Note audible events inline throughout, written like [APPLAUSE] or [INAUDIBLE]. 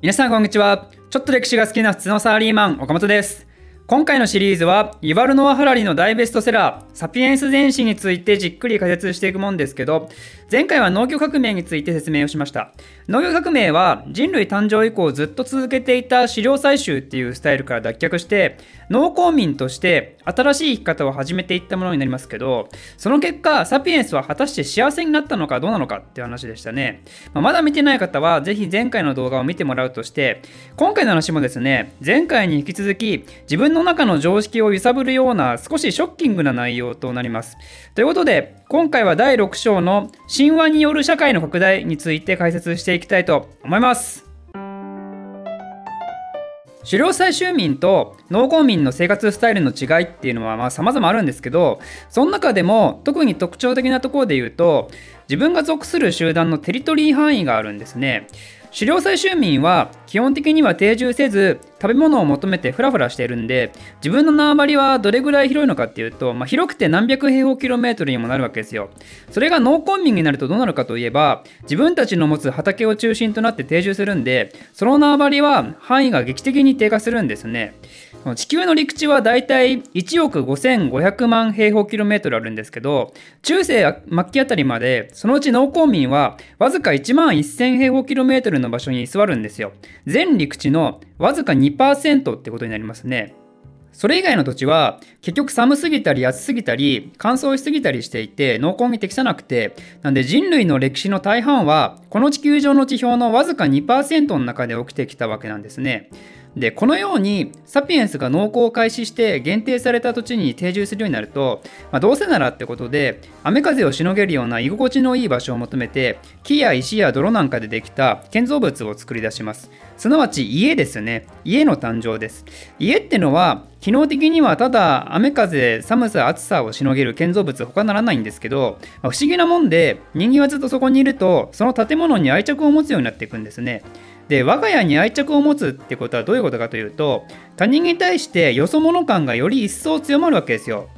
皆さんこんにちは。ちょっと歴史が好きな普通のサラリーマン岡本です。今回のシリーズはイワルノア・ハラリの大ベストセラー「サピエンス全史」についてじっくり解説していくもんですけど前回は農業革命について説明をしました。農業革命は人類誕生以降ずっと続けていた飼料採集っていうスタイルから脱却して農耕民として新しい生き方を始めていったものになりますけどその結果サピエンスは果たして幸せになったのかどうなのかっていう話でしたね、まあ、まだ見てない方はぜひ前回の動画を見てもらうとして今回の話もですね前回に引き続き自分のの中の常識を揺さぶるような少しショッキングな内容となります。ということで今回は第6章の神話による社会の拡大について解説していきたいと思います。狩猟採集民と農耕民の生活スタイルの違いっていうのはまあ様々あるんですけどその中でも特に特徴的なところで言うと自分が属する集団のテリトリー範囲があるんですね。狩猟採集民は基本的には定住せず食べ物を求めてフラフラしているんで自分の縄張りはどれぐらい広いのかっていうと、まあ、広くて何百平方キロメートルにもなるわけですよ。それが農耕民になるとどうなるかといえば自分たちの持つ畑を中心となって定住するんでその縄張りは範囲が劇的に低下するんですね。地球の陸地はだいたい1億5500万平方キロメートルあるんですけど中世末期あたりまでそのうち農耕民はわずか1万1000平方キロメートルの場所に居座るんですよ全陸地のわずか2%ってことになりますねそれ以外の土地は結局寒すぎたり暑すぎたり乾燥しすぎたりしていて濃厚に適さなくてなんで人類の歴史の大半はこの地球上の地表のわずか2%の中で起きてきたわけなんですね。でこのようにサピエンスが農耕を開始して限定された土地に定住するようになると、まあ、どうせならってことで雨風をしのげるような居心地のいい場所を求めて木や石や泥なんかでできた建造物を作り出します。すなわち家ですね。家の誕生です。家ってのは機能的にはただ雨風寒さ暑さをしのげる建造物他ならないんですけど、まあ、不思議なもんで人間はずっとそこにいるとその建物に愛着を持つようになっていくんですね。で我が家に愛着を持つってことはどういうことかというと他人に対してよそ者感がより一層強まるわけですよ。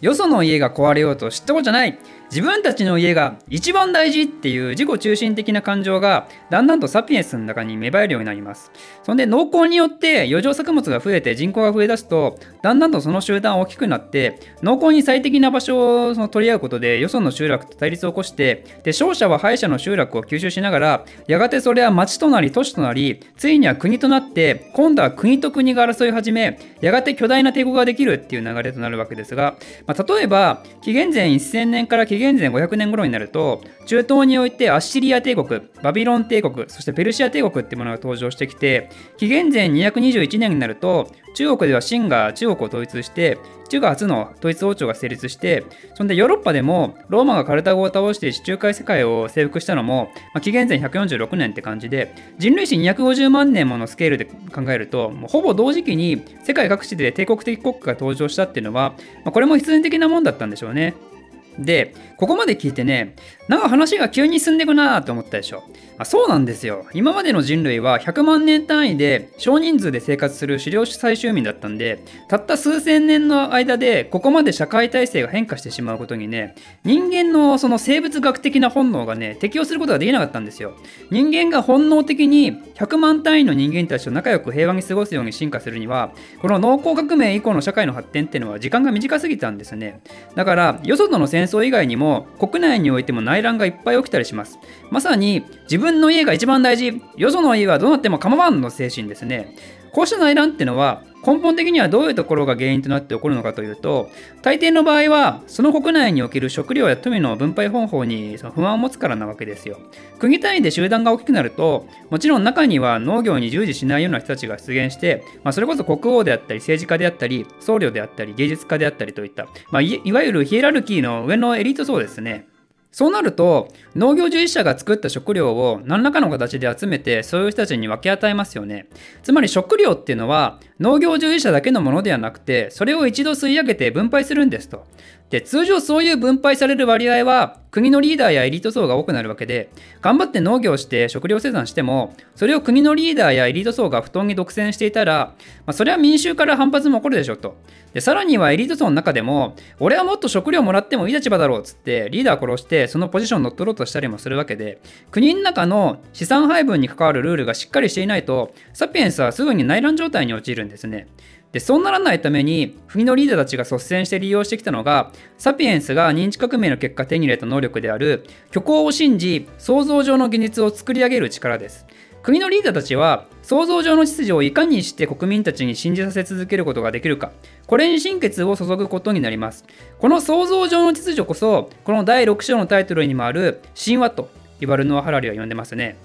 よその家が壊れようと知ったことじゃない。自分たちの家が一番大事っていう自己中心的な感情がだんだんとサピエンスの中に芽生えるようになります。そんで農耕によって余剰作物が増えて人口が増えだすとだんだんとその集団大きくなって農耕に最適な場所をその取り合うことでよその集落と対立を起こしてで勝者は敗者の集落を吸収しながらやがてそれは町となり都市となりついには国となって今度は国と国が争い始めやがて巨大な帝国ができるっていう流れとなるわけですが、まあ、例えば紀元前1000年から紀元元前500年頃になると中東においてアッシリア帝国バビロン帝国そしてペルシア帝国っていうものが登場してきて紀元前221年になると中国では秦が中国を統一して中華初の統一王朝が成立してそんでヨーロッパでもローマがカルタゴを倒して地中海世界を征服したのも、まあ、紀元前146年って感じで人類史250万年ものスケールで考えるともうほぼ同時期に世界各地で帝国的国家が登場したっていうのは、まあ、これも必然的なもんだったんでしょうね。で、ここまで聞いてね、なんか話が急に進んでいくなと思ったでしょ。あそうなんですよ。今までの人類は100万年単位で少人数で生活する狩猟採集民だったんで、たった数千年の間でここまで社会体制が変化してしまうことにね、人間のその生物学的な本能がね、適応することができなかったんですよ。人間が本能的に100万単位の人間たちと仲良く平和に過ごすように進化するには、この農耕革命以降の社会の発展っていうのは時間が短すぎたんですね。だから、よそとの戦争以外にも国内においても内乱がいっぱい起きたりします。まさに自分の家が一番大事、よその家はどうなっても構わんの精神ですね。こうした内乱ってのは根本的にはどういうところが原因となって起こるのかというと大抵の場合はその国内における食料や富の分配方法にその不安を持つからなわけですよ国単位で集団が大きくなるともちろん中には農業に従事しないような人たちが出現して、まあ、それこそ国王であったり政治家であったり僧侶であったり芸術家であったりといった、まあ、いわゆるヒエラルキーの上のエリート層ですねそうなると農業従事者が作った食料を何らかの形で集めてそういう人たちに分け与えますよね。つまり食料っていうのは農業従事者だけのものではなくてそれを一度吸い上げて分配するんですと。で通常そういう分配される割合は国のリーダーやエリート層が多くなるわけで頑張って農業して食料生産してもそれを国のリーダーやエリート層が布団に独占していたら、まあ、それは民衆から反発も起こるでしょうと。でさらにはエリート層の中でも俺はもっと食料もらってもいい立場だろうっつってリーダー殺してそのポジション乗っ取ろうとしたりもするわけで国の中の資産配分に関わるルールがしっかりしていないとサピエンスはすぐに内乱状態に陥るんですね。でそうならないために国のリーダーたちが率先して利用してきたのがサピエンスが認知革命の結果手に入れた能力である虚構を信じ想像上の現実を作り上げる力です。国のリーダーたちは想像上の秩序をいかにして国民たちに信じさせ続けることができるかこれに心血を注ぐことになります。この想像上の秩序こそこの第6章のタイトルにもある神話とユバルノア・ハラリは呼んでますね。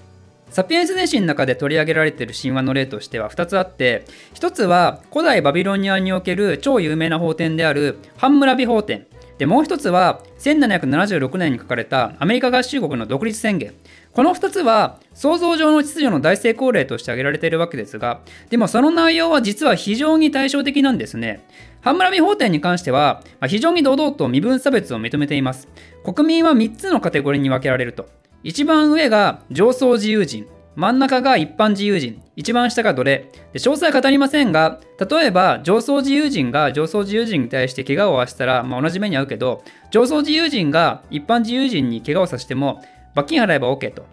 サピエンス電子の中で取り上げられている神話の例としては2つあって1つは古代バビロニアにおける超有名な法典であるハンムラビ法典。でもう1つは1776年に書かれたアメリカ合衆国の独立宣言。この2つは想像上の秩序の大成功例として挙げられているわけですがでもその内容は実は非常に対照的なんですね。ハンムラビ法典に関しては非常に堂々と身分差別を認めています。国民は3つのカテゴリーに分けられると。一番上が上層自由人、真ん中が一般自由人、一番下が奴隷。で詳細は語りませんが、例えば上層自由人が上層自由人に対して怪我を負わせたら、まあ、同じ目に遭うけど、上層自由人が一般自由人に怪我をさせても罰金払えば OK と。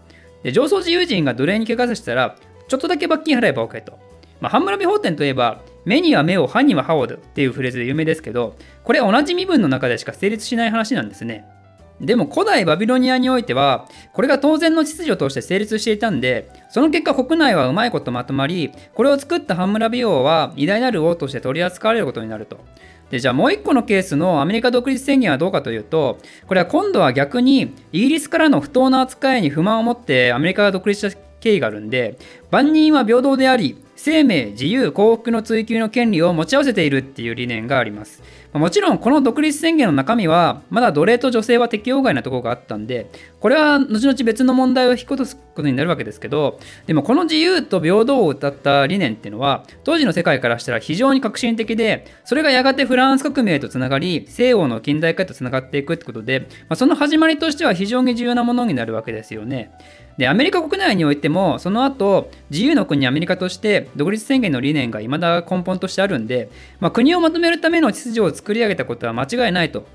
で上層自由人が奴隷に怪我させたら、ちょっとだけ罰金払えば OK と。まあ、ハンムラビ法典といえば、目には目を、歯には歯をっていうフレーズで有名ですけど、これ同じ身分の中でしか成立しない話なんですね。でも古代バビロニアにおいてはこれが当然の秩序として成立していたんでその結果国内はうまいことまとまりこれを作ったハンムラビ王は偉大なる王として取り扱われることになると。でじゃあもう一個のケースのアメリカ独立宣言はどうかというとこれは今度は逆にイギリスからの不当な扱いに不満を持ってアメリカが独立した経緯があるんで万人は平等であり生命自由幸福の追求の権利を持ち合わせているっていう理念がありますもちろんこの独立宣言の中身はまだ奴隷と女性は適用外なところがあったんでこれは後々別の問題を引き落とすことになるわけですけどでもこの自由と平等を謳った理念っていうのは当時の世界からしたら非常に革新的でそれがやがてフランス革命とつながり西洋の近代化とつながっていくってことで、まあ、その始まりとしては非常に重要なものになるわけですよね。でアメリカ国内においてもその後自由の国アメリカとして独立宣言の理念が未だ根本としてあるんで、まあ、国をまとめるための秩序を作り上げたことは間違いないと。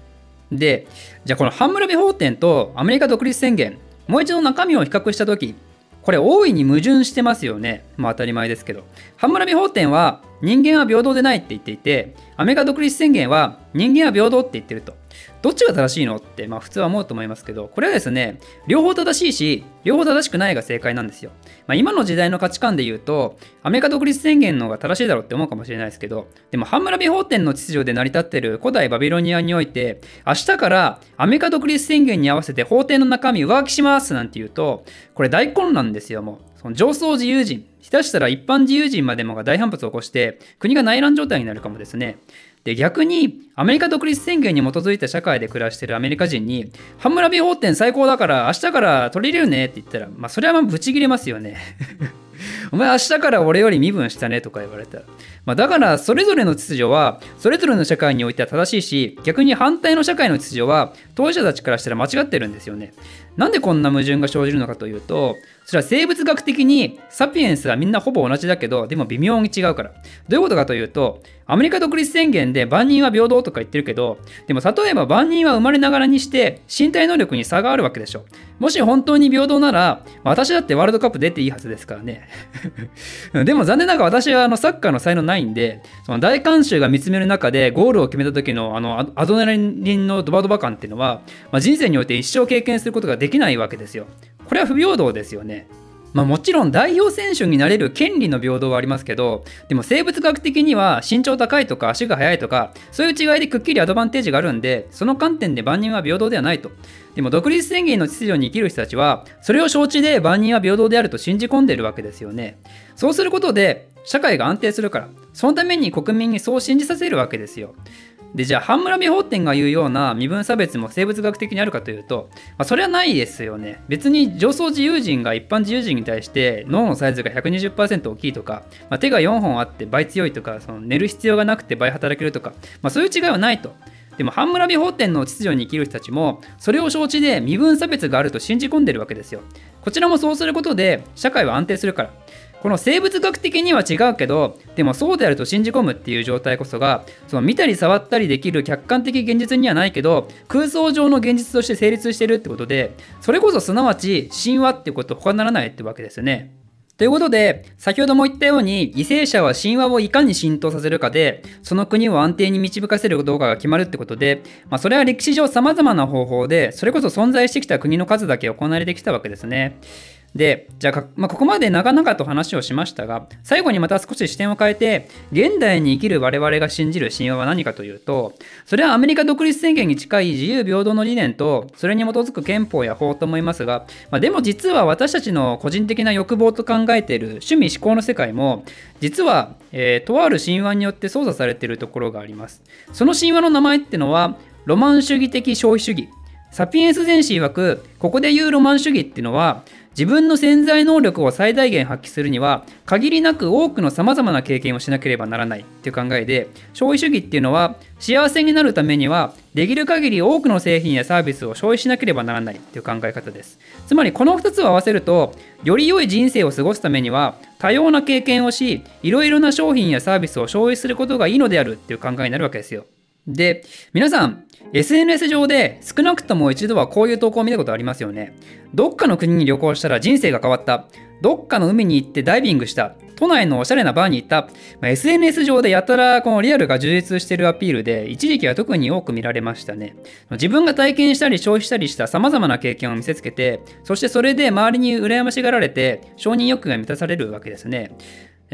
でじゃあこのハンムラビ法典とアメリカ独立宣言もう一度中身を比較した時これ大いに矛盾してますよね。まあ当たり前ですけど。ハンムラビ法典は人間は平等でないって言っていて、アメリカ独立宣言は人間は平等って言ってると。どっちが正しいのって、まあ、普通は思うと思いますけど、これはですね、両方正しいし、両方正しくないが正解なんですよ。まあ、今の時代の価値観で言うと、アメリカ独立宣言の方が正しいだろうって思うかもしれないですけど、でも、ハンムラビ法典の秩序で成り立っている古代バビロニアにおいて、明日からアメリカ独立宣言に合わせて法廷の中身上書きしますなんて言うと、これ大混乱ですよ、もう。その上層自由人、下手したら一般自由人までもが大反発を起こして、国が内乱状態になるかもですね。で逆にアメリカ独立宣言に基づいた社会で暮らしているアメリカ人にハムラビ法典最高だから明日から取り入れるねって言ったらまあそれはまあブチギレますよね [LAUGHS] お前明日から俺より身分したねとか言われたら。まあ、だからそれぞれの秩序はそれぞれの社会においては正しいし逆に反対の社会の秩序は当事者たちからしたら間違ってるんですよね。なんでこんな矛盾が生じるのかというとそれは生物学的にサピエンスはみんなほぼ同じだけどでも微妙に違うから。どういうことかというとアメリカ独立宣言で万人は平等とか言ってるけどでも例えば万人は生まれながらにして身体能力に差があるわけでしょ。もし本当に平等なら私だってワールドカップ出ていいはずですからね。[LAUGHS] でも残念ながら私はあのサッカーの才能ないないんで、その大観衆が見つめる中でゴールを決めた時のあのアドレナリンのドバドバ感っていうのは、まあ、人生において一生経験することができないわけですよ。これは不平等ですよね。まあ、もちろん代表選手になれる権利の平等はありますけどでも生物学的には身長高いとか足が速いとかそういう違いでくっきりアドバンテージがあるんでその観点で万人は平等ではないとでも独立宣言の秩序に生きる人たちはそれを承知で万人は平等であると信じ込んでいるわけですよねそうすることで社会が安定するから。そのために国民にそう信じさせるわけですよ。でじゃあハンムラビ法典が言うような身分差別も生物学的にあるかというと、まあ、それはないですよね。別に上層自由人が一般自由人に対して脳のサイズが120%大きいとか、まあ、手が4本あって倍強いとかその寝る必要がなくて倍働けるとか、まあ、そういう違いはないと。でも半村美法典の秩序に生きる人たちもそれを承知で身分差別があると信じ込んでるわけですよ。こちらもそうすることで社会は安定するから。この生物学的には違うけどでもそうであると信じ込むっていう状態こそがその見たり触ったりできる客観的現実にはないけど空想上の現実として成立してるってことでそれこそすなわち神話ってこと他ならないってわけですよね。ということで、先ほども言ったように、犠牲者は神話をいかに浸透させるかで、その国を安定に導かせるかどうかが決まるってことで、まあ、それは歴史上様々な方法で、それこそ存在してきた国の数だけ行われてきたわけですね。で、じゃあ、まあ、ここまで長々と話をしましたが、最後にまた少し視点を変えて、現代に生きる我々が信じる神話は何かというと、それはアメリカ独立宣言に近い自由平等の理念と、それに基づく憲法や法と思いますが、まあ、でも実は私たちの個人的な欲望と考えている趣味思考の世界も、実は、えー、とある神話によって操作されているところがあります。その神話の名前ってのは、ロマン主義的消費主義。サピエンス全史曰く、ここで言うロマン主義っていうのは、自分の潜在能力を最大限発揮するには限りなく多くのさまざまな経験をしなければならないっていう考えで消費主義っていうのは幸せになるためにはできる限り多くの製品やサービスを消費しなければならないっていう考え方です。つまりこの2つを合わせるとより良い人生を過ごすためには多様な経験をしいろいろな商品やサービスを消費することがいいのであるっていう考えになるわけですよ。で皆さん SNS 上で少なくとも一度はこういう投稿を見たことありますよね。どっかの国に旅行したら人生が変わった。どっかの海に行ってダイビングした。都内のおしゃれなバーに行った。まあ、SNS 上でやたらこのリアルが充実してるアピールで、一時期は特に多く見られましたね。自分が体験したり消費したりした様々な経験を見せつけて、そしてそれで周りに羨ましがられて、承認欲求が満たされるわけですね。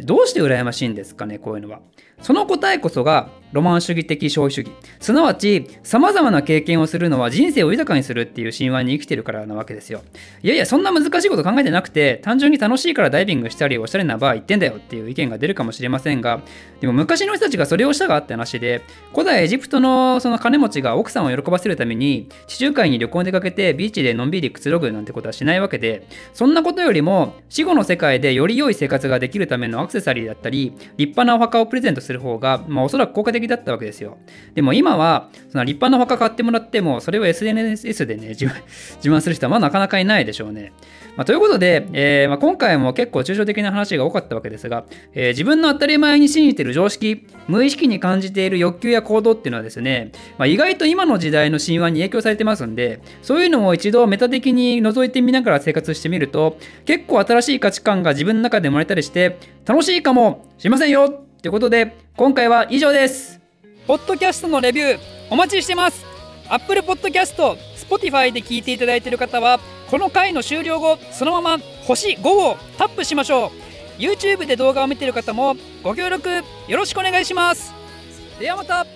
どうして羨ましいんですかね、こういうのは。その答えこそがロマン主義的消費主義。すなわち、様々な経験をするのは人生を豊かにするっていう神話に生きてるからなわけですよ。いやいや、そんな難しいこと考えてなくて、単純に楽しいからダイビングしたり、おしゃれなバー行ってんだよっていう意見が出るかもしれませんが、でも昔の人たちがそれをしたがって話で、古代エジプトのその金持ちが奥さんを喜ばせるために、地中海に旅行に出かけてビーチでのんびりくつろぐなんてことはしないわけで、そんなことよりも、死後の世界でより良い生活ができるためのアクセサリーだったり、立派なお墓をプレゼントする方が、まあ、おそらく効果的だったわけですよ。でも今は、その立派なお墓買ってもらっても、それを SNS でね、[LAUGHS] 自慢する人はまあなかなかいないでしょうね。まあ、ということで、えー、まあ、今回も結構抽象的な話が多かったわけですが、えー、自分の当たり前に信じている常識、無意識に感じている欲求や行動っていうのはですね、まあ、意外と今の時代の神話に影響されてますんで、そういうのを一度メタ的に覗いてみながら生活してみると、結構新しい価値観が自分の中で生まれたりして、楽しいかもしれませんよということで、今回は以上です。ポッドキャストのレビューお待ちしてます。Apple Podcast、Spotify で聞いていただいている方は、この回の終了後、そのまま星5をタップしましょう。YouTube で動画を見ている方もご協力よろしくお願いします。ではまた